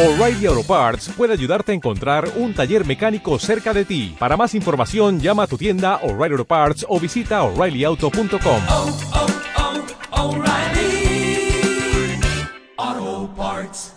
O'Reilly Auto Parts puede ayudarte a encontrar un taller mecánico cerca de ti. Para más información, llama a tu tienda O'Reilly Auto Parts o visita oreillyauto.com. Oh, oh, oh, O'Reilly. Auto Parts.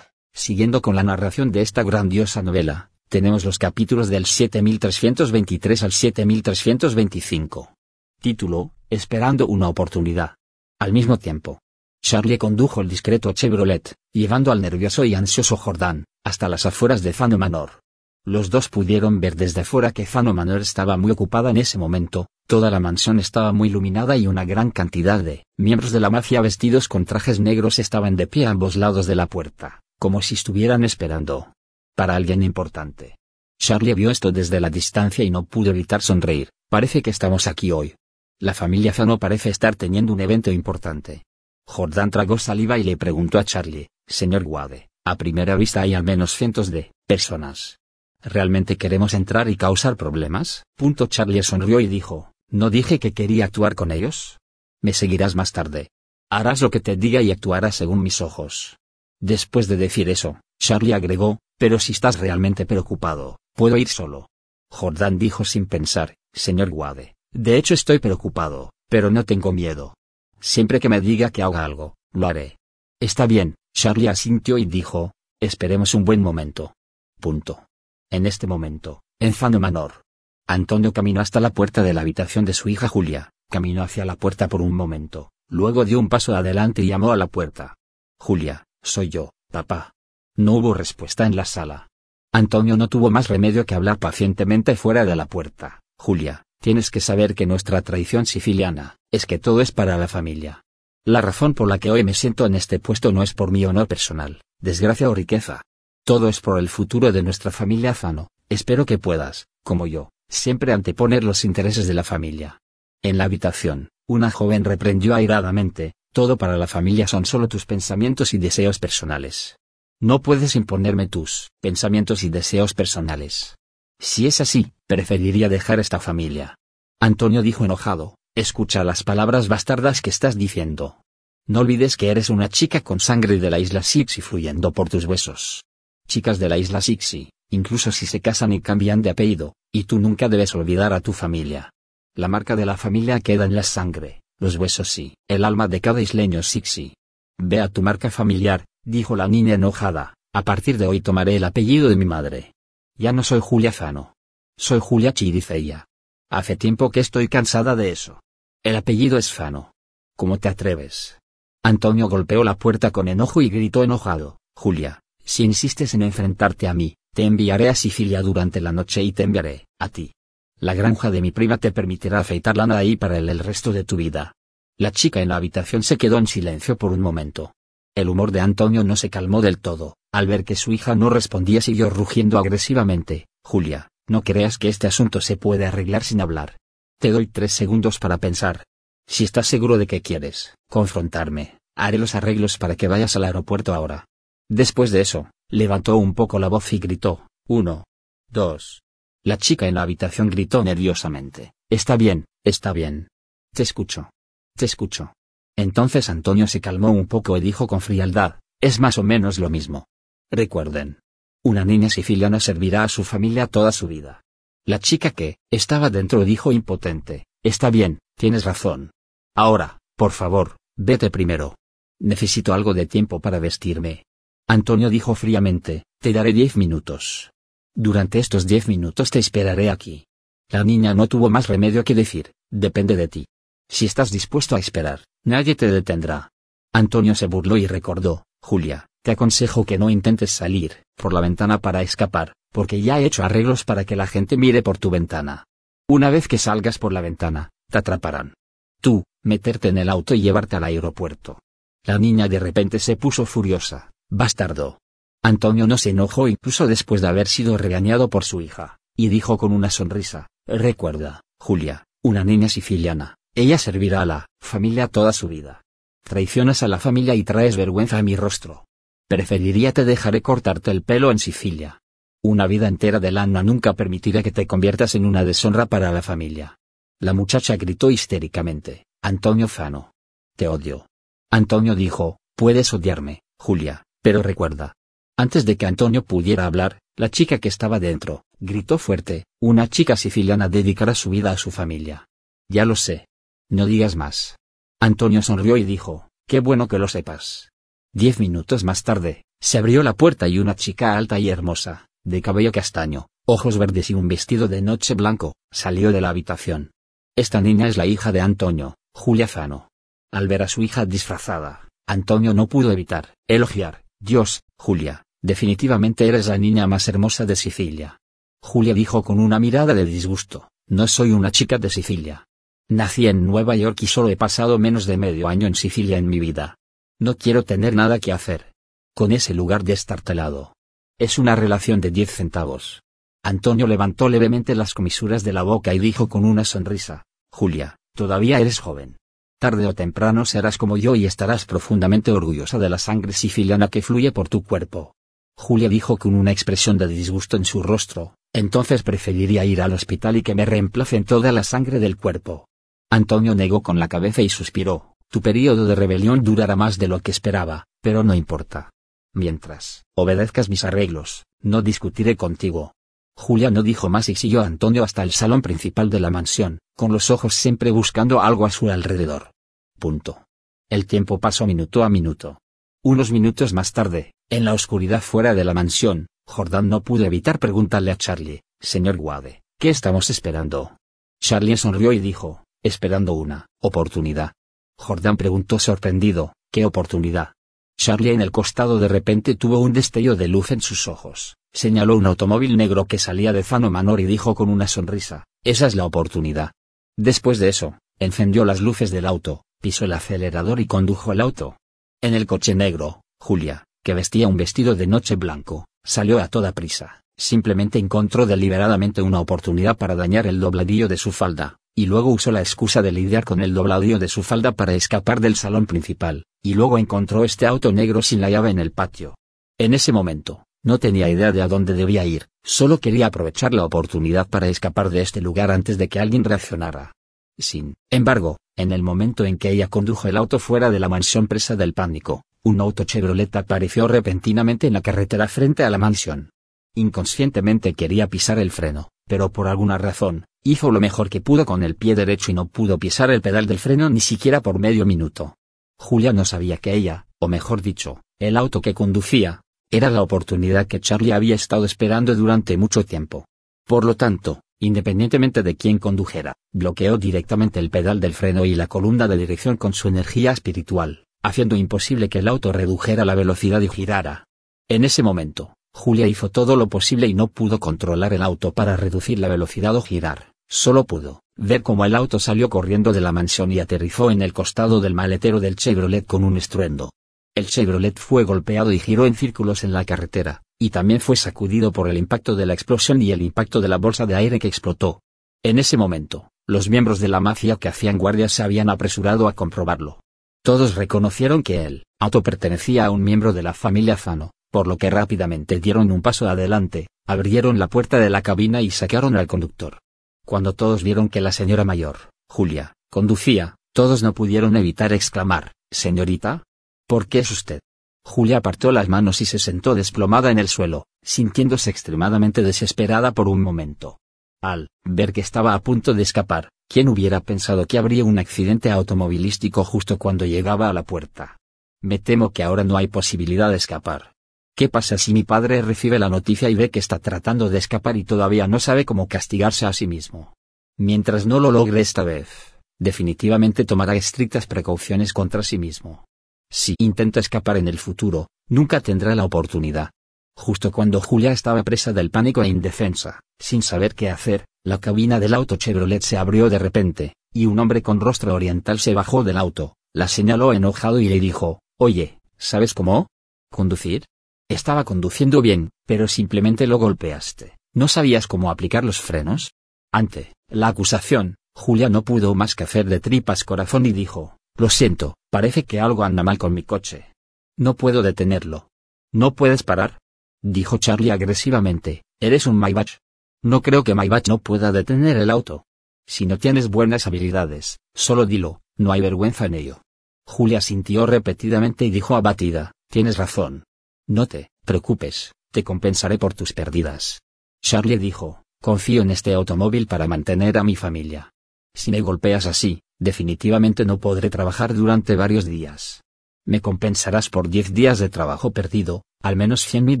Siguiendo con la narración de esta grandiosa novela, tenemos los capítulos del 7323 al 7325. Título, Esperando una oportunidad. Al mismo tiempo, Charlie condujo el discreto Chevrolet, llevando al nervioso y ansioso Jordán, hasta las afueras de Fano Manor. Los dos pudieron ver desde fuera que Fano Manor estaba muy ocupada en ese momento, toda la mansión estaba muy iluminada y una gran cantidad de miembros de la mafia vestidos con trajes negros estaban de pie a ambos lados de la puerta, como si estuvieran esperando. Para alguien importante. Charlie vio esto desde la distancia y no pudo evitar sonreír, parece que estamos aquí hoy. La familia Fano parece estar teniendo un evento importante. Jordán tragó saliva y le preguntó a Charlie, señor Wade, a primera vista hay al menos cientos de personas. ¿Realmente queremos entrar y causar problemas? Punto Charlie sonrió y dijo, ¿no dije que quería actuar con ellos? Me seguirás más tarde. Harás lo que te diga y actuarás según mis ojos. Después de decir eso, Charlie agregó, pero si estás realmente preocupado, puedo ir solo. Jordán dijo sin pensar, señor Wade, de hecho estoy preocupado, pero no tengo miedo. Siempre que me diga que haga algo, lo haré. Está bien, Charlie asintió y dijo, esperemos un buen momento. Punto. En este momento, en Fano Manor. Antonio caminó hasta la puerta de la habitación de su hija Julia, caminó hacia la puerta por un momento, luego dio un paso adelante y llamó a la puerta. Julia, soy yo, papá. No hubo respuesta en la sala. Antonio no tuvo más remedio que hablar pacientemente fuera de la puerta. Julia, tienes que saber que nuestra tradición siciliana, es que todo es para la familia. La razón por la que hoy me siento en este puesto no es por mi honor personal, desgracia o riqueza. Todo es por el futuro de nuestra familia Fano, espero que puedas, como yo, siempre anteponer los intereses de la familia. En la habitación, una joven reprendió airadamente, todo para la familia son solo tus pensamientos y deseos personales. No puedes imponerme tus pensamientos y deseos personales. Si es así, preferiría dejar esta familia. Antonio dijo enojado, escucha las palabras bastardas que estás diciendo. No olvides que eres una chica con sangre de la isla Sixi fluyendo por tus huesos. Chicas de la isla Sixi, incluso si se casan y cambian de apellido, y tú nunca debes olvidar a tu familia. La marca de la familia queda en la sangre, los huesos sí, el alma de cada isleño Sixi. Ve a tu marca familiar, dijo la niña enojada, a partir de hoy tomaré el apellido de mi madre. Ya no soy Julia Fano. Soy Julia Chi, dice ella. Hace tiempo que estoy cansada de eso. El apellido es Fano. ¿Cómo te atreves? Antonio golpeó la puerta con enojo y gritó enojado, Julia, si insistes en enfrentarte a mí, te enviaré a Sicilia durante la noche y te enviaré, a ti. La granja de mi prima te permitirá afeitar lana ahí para el, el resto de tu vida. La chica en la habitación se quedó en silencio por un momento. El humor de Antonio no se calmó del todo, al ver que su hija no respondía siguió rugiendo agresivamente, Julia, no creas que este asunto se puede arreglar sin hablar. Te doy tres segundos para pensar. Si estás seguro de que quieres confrontarme, haré los arreglos para que vayas al aeropuerto ahora. Después de eso, levantó un poco la voz y gritó, uno, dos. La chica en la habitación gritó nerviosamente, Está bien, está bien. Te escucho. Te escucho. Entonces Antonio se calmó un poco y dijo con frialdad, es más o menos lo mismo. Recuerden. Una niña siciliana servirá a su familia toda su vida. La chica que estaba dentro dijo impotente, Está bien, tienes razón. Ahora, por favor, vete primero. Necesito algo de tiempo para vestirme. Antonio dijo fríamente, Te daré diez minutos. Durante estos diez minutos te esperaré aquí. La niña no tuvo más remedio que decir, Depende de ti. Si estás dispuesto a esperar, nadie te detendrá. Antonio se burló y recordó, Julia, te aconsejo que no intentes salir por la ventana para escapar, porque ya he hecho arreglos para que la gente mire por tu ventana. Una vez que salgas por la ventana, te atraparán. Tú, meterte en el auto y llevarte al aeropuerto. La niña de repente se puso furiosa, Bastardo. Antonio no se enojó incluso después de haber sido regañado por su hija, y dijo con una sonrisa, recuerda, Julia, una niña siciliana, ella servirá a la familia toda su vida. Traicionas a la familia y traes vergüenza a mi rostro. Preferiría te dejaré cortarte el pelo en Sicilia. Una vida entera de lana nunca permitirá que te conviertas en una deshonra para la familia. La muchacha gritó histéricamente, Antonio Fano. Te odio. Antonio dijo, puedes odiarme, Julia, pero recuerda. Antes de que Antonio pudiera hablar, la chica que estaba dentro, gritó fuerte, una chica siciliana dedicará su vida a su familia. Ya lo sé. No digas más. Antonio sonrió y dijo, qué bueno que lo sepas. Diez minutos más tarde, se abrió la puerta y una chica alta y hermosa, de cabello castaño, ojos verdes y un vestido de noche blanco, salió de la habitación. Esta niña es la hija de Antonio, Julia Fano. Al ver a su hija disfrazada, Antonio no pudo evitar elogiar, Dios, Julia, definitivamente eres la niña más hermosa de Sicilia. Julia dijo con una mirada de disgusto, no soy una chica de Sicilia. Nací en Nueva York y solo he pasado menos de medio año en Sicilia en mi vida. No quiero tener nada que hacer. Con ese lugar destartalado. Es una relación de diez centavos. Antonio levantó levemente las comisuras de la boca y dijo con una sonrisa, Julia, todavía eres joven. Tarde o temprano serás como yo y estarás profundamente orgullosa de la sangre siciliana que fluye por tu cuerpo. Julia dijo con una expresión de disgusto en su rostro, entonces preferiría ir al hospital y que me reemplacen toda la sangre del cuerpo. Antonio negó con la cabeza y suspiró, tu periodo de rebelión durará más de lo que esperaba, pero no importa. Mientras obedezcas mis arreglos, no discutiré contigo. Julia no dijo más y siguió a Antonio hasta el salón principal de la mansión, con los ojos siempre buscando algo a su alrededor. Punto. El tiempo pasó minuto a minuto. Unos minutos más tarde, en la oscuridad fuera de la mansión, Jordán no pudo evitar preguntarle a Charlie, señor Wade, ¿qué estamos esperando? Charlie sonrió y dijo, esperando una oportunidad. Jordán preguntó sorprendido, ¿qué oportunidad? Charlie en el costado de repente tuvo un destello de luz en sus ojos, señaló un automóvil negro que salía de Zano Manor y dijo con una sonrisa, esa es la oportunidad. Después de eso, encendió las luces del auto, pisó el acelerador y condujo el auto. En el coche negro, Julia, que vestía un vestido de noche blanco, salió a toda prisa, simplemente encontró deliberadamente una oportunidad para dañar el dobladillo de su falda, y luego usó la excusa de lidiar con el dobladillo de su falda para escapar del salón principal, y luego encontró este auto negro sin la llave en el patio. En ese momento, no tenía idea de a dónde debía ir, solo quería aprovechar la oportunidad para escapar de este lugar antes de que alguien reaccionara. Sin embargo, en el momento en que ella condujo el auto fuera de la mansión presa del pánico, un auto Chevrolet apareció repentinamente en la carretera frente a la mansión. Inconscientemente quería pisar el freno, pero por alguna razón, Hizo lo mejor que pudo con el pie derecho y no pudo pisar el pedal del freno ni siquiera por medio minuto. Julia no sabía que ella, o mejor dicho, el auto que conducía, era la oportunidad que Charlie había estado esperando durante mucho tiempo. Por lo tanto, independientemente de quién condujera, bloqueó directamente el pedal del freno y la columna de dirección con su energía espiritual, haciendo imposible que el auto redujera la velocidad y girara. En ese momento, Julia hizo todo lo posible y no pudo controlar el auto para reducir la velocidad o girar. Solo pudo ver cómo el auto salió corriendo de la mansión y aterrizó en el costado del maletero del Chevrolet con un estruendo. El Chevrolet fue golpeado y giró en círculos en la carretera, y también fue sacudido por el impacto de la explosión y el impacto de la bolsa de aire que explotó. En ese momento, los miembros de la mafia que hacían guardia se habían apresurado a comprobarlo. Todos reconocieron que el auto pertenecía a un miembro de la familia Zano, por lo que rápidamente dieron un paso adelante, abrieron la puerta de la cabina y sacaron al conductor. Cuando todos vieron que la señora mayor, Julia, conducía, todos no pudieron evitar exclamar, Señorita. ¿Por qué es usted? Julia apartó las manos y se sentó desplomada en el suelo, sintiéndose extremadamente desesperada por un momento. Al ver que estaba a punto de escapar, ¿quién hubiera pensado que habría un accidente automovilístico justo cuando llegaba a la puerta? Me temo que ahora no hay posibilidad de escapar. ¿Qué pasa si mi padre recibe la noticia y ve que está tratando de escapar y todavía no sabe cómo castigarse a sí mismo? Mientras no lo logre esta vez, definitivamente tomará estrictas precauciones contra sí mismo. Si intenta escapar en el futuro, nunca tendrá la oportunidad. Justo cuando Julia estaba presa del pánico e indefensa, sin saber qué hacer, la cabina del auto Chevrolet se abrió de repente, y un hombre con rostro oriental se bajó del auto, la señaló enojado y le dijo, Oye, ¿sabes cómo? ¿Conducir? Estaba conduciendo bien, pero simplemente lo golpeaste. ¿No sabías cómo aplicar los frenos? Ante la acusación, Julia no pudo más que hacer de tripas corazón y dijo, Lo siento, parece que algo anda mal con mi coche. No puedo detenerlo. ¿No puedes parar? Dijo Charlie agresivamente, ¿eres un Maybach? No creo que Maybach no pueda detener el auto. Si no tienes buenas habilidades, solo dilo, no hay vergüenza en ello. Julia sintió repetidamente y dijo abatida, tienes razón. No te preocupes, te compensaré por tus pérdidas. Charlie dijo, confío en este automóvil para mantener a mi familia. Si me golpeas así, definitivamente no podré trabajar durante varios días. Me compensarás por 10 días de trabajo perdido, al menos 100 mil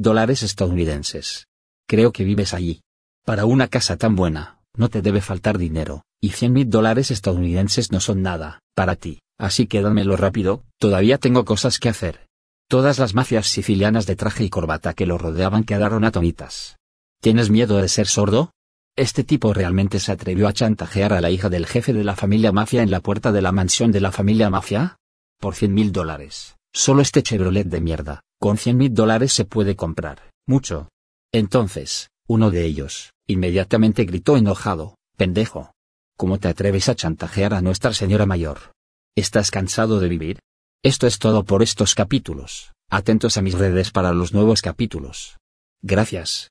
dólares estadounidenses. Creo que vives allí. Para una casa tan buena, no te debe faltar dinero, y 100 mil dólares estadounidenses no son nada, para ti, así que dámelo rápido, todavía tengo cosas que hacer. Todas las mafias sicilianas de traje y corbata que lo rodeaban quedaron atonitas. ¿Tienes miedo de ser sordo? Este tipo realmente se atrevió a chantajear a la hija del jefe de la familia mafia en la puerta de la mansión de la familia mafia? Por 100 mil dólares, solo este Chevrolet de mierda, con 100 mil dólares se puede comprar, mucho. Entonces, uno de ellos, inmediatamente gritó enojado, pendejo. ¿Cómo te atreves a chantajear a nuestra señora mayor? ¿Estás cansado de vivir? Esto es todo por estos capítulos. Atentos a mis redes para los nuevos capítulos. Gracias.